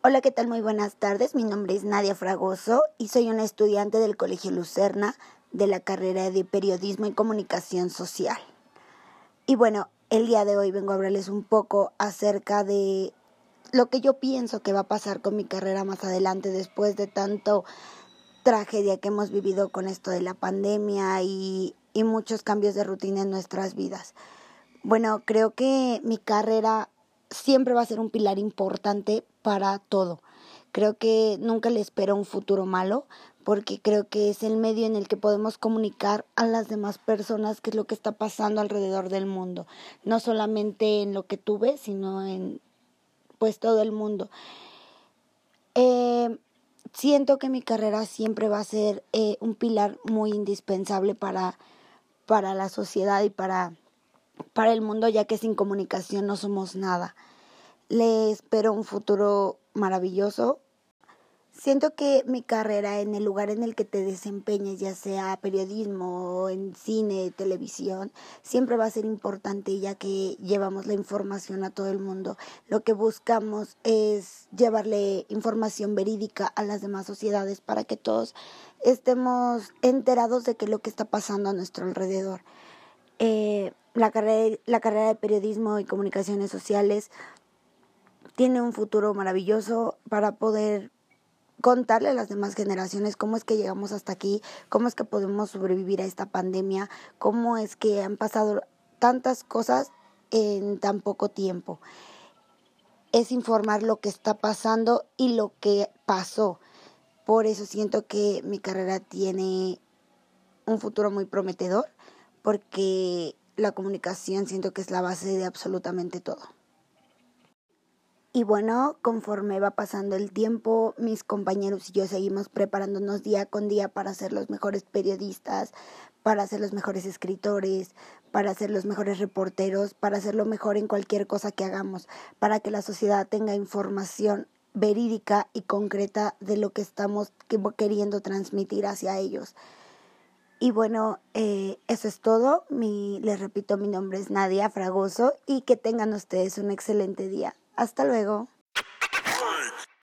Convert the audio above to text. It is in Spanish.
Hola, ¿qué tal? Muy buenas tardes. Mi nombre es Nadia Fragoso y soy una estudiante del Colegio Lucerna de la carrera de Periodismo y Comunicación Social. Y bueno, el día de hoy vengo a hablarles un poco acerca de lo que yo pienso que va a pasar con mi carrera más adelante después de tanto tragedia que hemos vivido con esto de la pandemia y, y muchos cambios de rutina en nuestras vidas. Bueno, creo que mi carrera siempre va a ser un pilar importante para todo. Creo que nunca le espero un futuro malo porque creo que es el medio en el que podemos comunicar a las demás personas qué es lo que está pasando alrededor del mundo, no solamente en lo que tú ves, sino en pues todo el mundo. Eh, siento que mi carrera siempre va a ser eh, un pilar muy indispensable para, para la sociedad y para para el mundo, ya que sin comunicación no somos nada. Le espero un futuro maravilloso. Siento que mi carrera en el lugar en el que te desempeñes, ya sea periodismo, en cine, televisión, siempre va a ser importante ya que llevamos la información a todo el mundo. Lo que buscamos es llevarle información verídica a las demás sociedades para que todos estemos enterados de qué lo que está pasando a nuestro alrededor. Eh, la, carrera, la carrera de periodismo y comunicaciones sociales tiene un futuro maravilloso para poder contarle a las demás generaciones cómo es que llegamos hasta aquí, cómo es que podemos sobrevivir a esta pandemia, cómo es que han pasado tantas cosas en tan poco tiempo. Es informar lo que está pasando y lo que pasó. Por eso siento que mi carrera tiene un futuro muy prometedor, porque la comunicación siento que es la base de absolutamente todo. Y bueno, conforme va pasando el tiempo, mis compañeros y yo seguimos preparándonos día con día para ser los mejores periodistas, para ser los mejores escritores, para ser los mejores reporteros, para ser lo mejor en cualquier cosa que hagamos, para que la sociedad tenga información verídica y concreta de lo que estamos queriendo transmitir hacia ellos. Y bueno, eh, eso es todo. Mi, les repito, mi nombre es Nadia Fragoso y que tengan ustedes un excelente día. Hasta luego.